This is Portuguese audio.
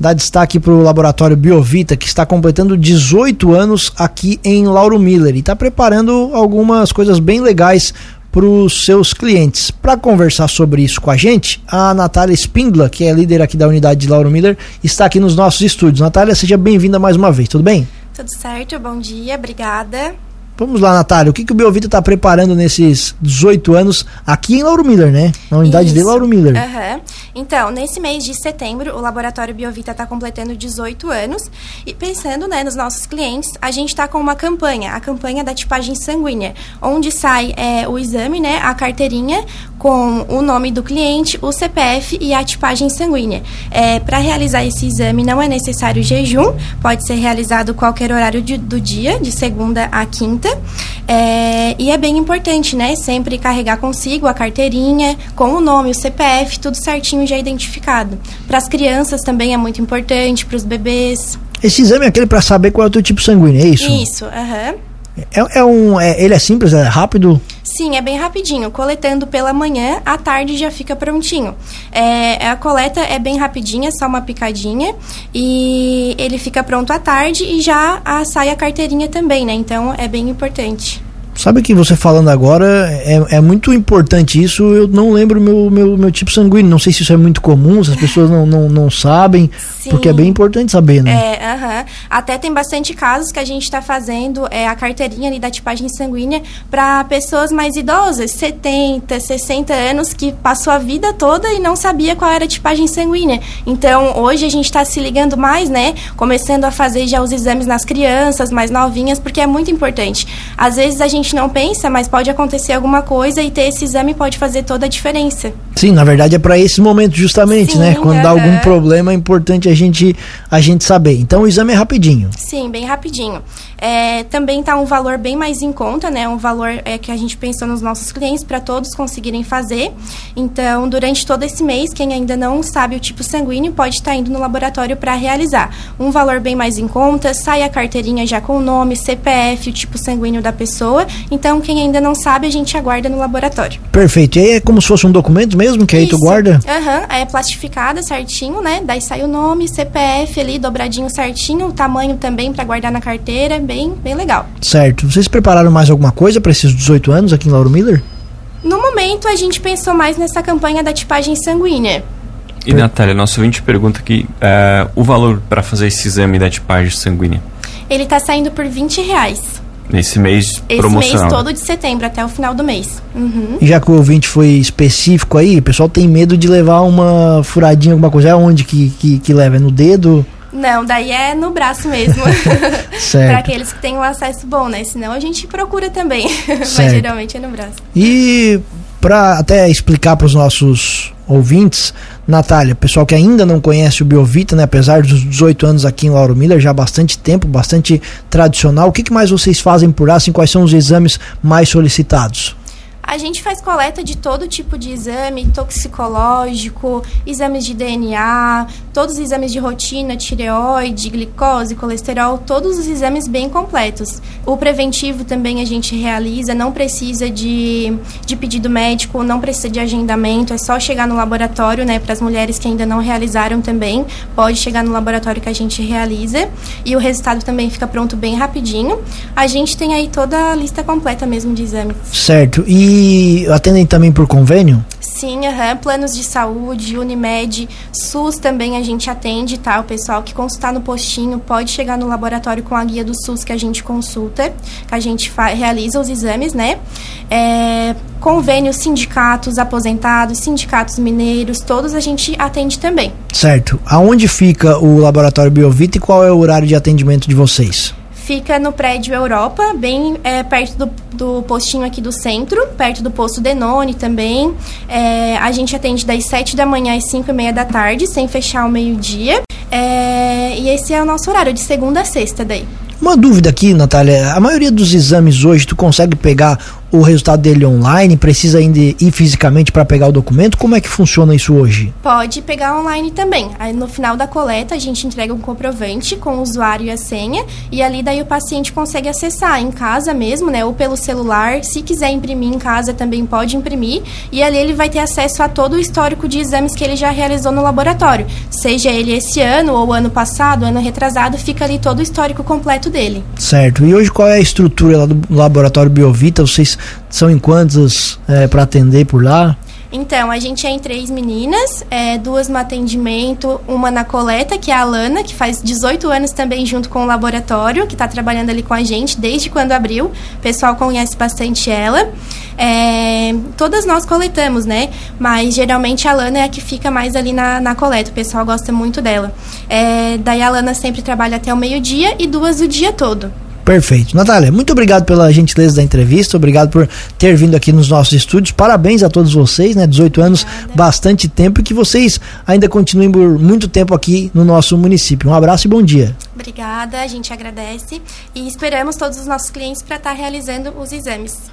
dar destaque para o laboratório Biovita, que está completando 18 anos aqui em Lauro Miller e está preparando algumas coisas bem legais para os seus clientes. Para conversar sobre isso com a gente, a Natália Spindla, que é líder aqui da unidade de Lauro Miller, está aqui nos nossos estúdios. Natália, seja bem-vinda mais uma vez, tudo bem? Tudo certo, bom dia, obrigada. Vamos lá, Natália. O que, que o Biovita está preparando nesses 18 anos aqui em Lauro Miller, né? Na unidade Isso. de Lauro Miller. Uhum. Então, nesse mês de setembro, o Laboratório Biovita está completando 18 anos. E pensando né, nos nossos clientes, a gente está com uma campanha, a campanha da tipagem sanguínea, onde sai é, o exame, né, a carteirinha com o nome do cliente, o CPF e a tipagem sanguínea. É, Para realizar esse exame não é necessário jejum, pode ser realizado qualquer horário de, do dia, de segunda a quinta. É, e é bem importante, né? Sempre carregar consigo a carteirinha com o nome, o CPF, tudo certinho já identificado. Para as crianças também é muito importante, para os bebês. Esse exame é aquele para saber qual é o teu tipo sanguíneo, é isso? Isso, aham. Uhum. É, é um, é, ele é simples, é rápido? Sim, é bem rapidinho. Coletando pela manhã, à tarde já fica prontinho. É, a coleta é bem rapidinha, só uma picadinha. E ele fica pronto à tarde e já a, sai a carteirinha também, né? Então é bem importante. Sabe que você falando agora é, é muito importante isso. Eu não lembro meu, meu, meu tipo sanguíneo. Não sei se isso é muito comum, se as pessoas não, não, não sabem. Sim. Porque é bem importante saber, né? É, uh -huh. Até tem bastante casos que a gente está fazendo é, a carteirinha ali da tipagem sanguínea para pessoas mais idosas, 70, 60 anos, que passou a vida toda e não sabia qual era a tipagem sanguínea. Então, hoje a gente está se ligando mais, né? Começando a fazer já os exames nas crianças mais novinhas, porque é muito importante. Às vezes a gente gente não pensa, mas pode acontecer alguma coisa e ter esse exame pode fazer toda a diferença. Sim, na verdade é para esse momento justamente, né? Sim, né? Quando uh -huh. dá algum problema é importante a gente a gente saber. Então o exame é rapidinho. Sim, bem rapidinho. É, também está um valor bem mais em conta, né? Um valor é, que a gente pensou nos nossos clientes para todos conseguirem fazer. Então, durante todo esse mês, quem ainda não sabe o tipo sanguíneo pode estar tá indo no laboratório para realizar. Um valor bem mais em conta, sai a carteirinha já com o nome, CPF, o tipo sanguíneo da pessoa. Então, quem ainda não sabe, a gente aguarda no laboratório. Perfeito. E aí é como se fosse um documento mesmo, que aí Isso. tu guarda? Aham, uhum. é plastificada certinho, né? Daí sai o nome, CPF ali, dobradinho certinho, o tamanho também para guardar na carteira bem, bem legal. Certo. Vocês prepararam mais alguma coisa para esses 18 anos aqui em Lauro Miller? No momento, a gente pensou mais nessa campanha da tipagem sanguínea. E, Natália, nosso ouvinte pergunta aqui, uh, o valor para fazer esse exame da tipagem sanguínea? Ele está saindo por 20 reais. Nesse mês Esse promocional. mês todo de setembro, até o final do mês. Uhum. Já que o ouvinte foi específico aí, o pessoal tem medo de levar uma furadinha, alguma coisa. É onde que, que, que leva? É no dedo? Não, daí é no braço mesmo. para aqueles que têm um acesso bom, né? Senão a gente procura também. Mas geralmente é no braço. E para até explicar para os nossos ouvintes, Natália, pessoal que ainda não conhece o Biovita, né, apesar dos 18 anos aqui em Lauro Miller, já há bastante tempo, bastante tradicional, o que, que mais vocês fazem por lá, assim, quais são os exames mais solicitados? A gente faz coleta de todo tipo de exame, toxicológico, exames de DNA, todos os exames de rotina, tireoide, glicose, colesterol, todos os exames bem completos. O preventivo também a gente realiza, não precisa de, de pedido médico, não precisa de agendamento, é só chegar no laboratório, né, para as mulheres que ainda não realizaram também, pode chegar no laboratório que a gente realiza e o resultado também fica pronto bem rapidinho. A gente tem aí toda a lista completa mesmo de exames. Certo. E e atendem também por convênio? Sim, uhum. planos de saúde, Unimed, SUS também a gente atende, tá? O pessoal que consultar no postinho pode chegar no laboratório com a guia do SUS que a gente consulta, que a gente realiza os exames, né? É, convênios, sindicatos aposentados, sindicatos mineiros, todos a gente atende também. Certo. Aonde fica o laboratório Biovita e qual é o horário de atendimento de vocês? Fica no prédio Europa, bem é, perto do, do, postinho aqui do centro, perto do posto Denone também. É, a gente atende das 7 da manhã às 5 e meia da tarde, sem fechar o meio-dia. É, e esse é o nosso horário, de segunda a sexta daí. Uma dúvida aqui, Natália. A maioria dos exames hoje, tu consegue pegar o resultado dele online? Precisa ainda ir fisicamente para pegar o documento? Como é que funciona isso hoje? Pode pegar online também. Aí no final da coleta a gente entrega um comprovante com o usuário e a senha e ali daí o paciente consegue acessar em casa mesmo, né, ou pelo celular. Se quiser imprimir em casa também pode imprimir e ali ele vai ter acesso a todo o histórico de exames que ele já realizou no laboratório. Seja ele esse ano ou ano passado, ano retrasado, fica ali todo o histórico completo dele. Certo. E hoje qual é a estrutura lá do laboratório Biovita? Vocês são em quantas é, para atender por lá? Então, a gente é em três meninas, é, duas no atendimento, uma na coleta, que é a Alana, que faz 18 anos também junto com o laboratório, que está trabalhando ali com a gente desde quando abriu. O pessoal conhece bastante ela. É, todas nós coletamos, né? Mas geralmente a Alana é a que fica mais ali na, na coleta. O pessoal gosta muito dela. É, daí a Alana sempre trabalha até o meio-dia e duas o dia todo. Perfeito. Natália, muito obrigado pela gentileza da entrevista, obrigado por ter vindo aqui nos nossos estúdios. Parabéns a todos vocês, né? 18 anos, bastante tempo e que vocês ainda continuem por muito tempo aqui no nosso município. Um abraço e bom dia. Obrigada, a gente agradece e esperamos todos os nossos clientes para estar tá realizando os exames.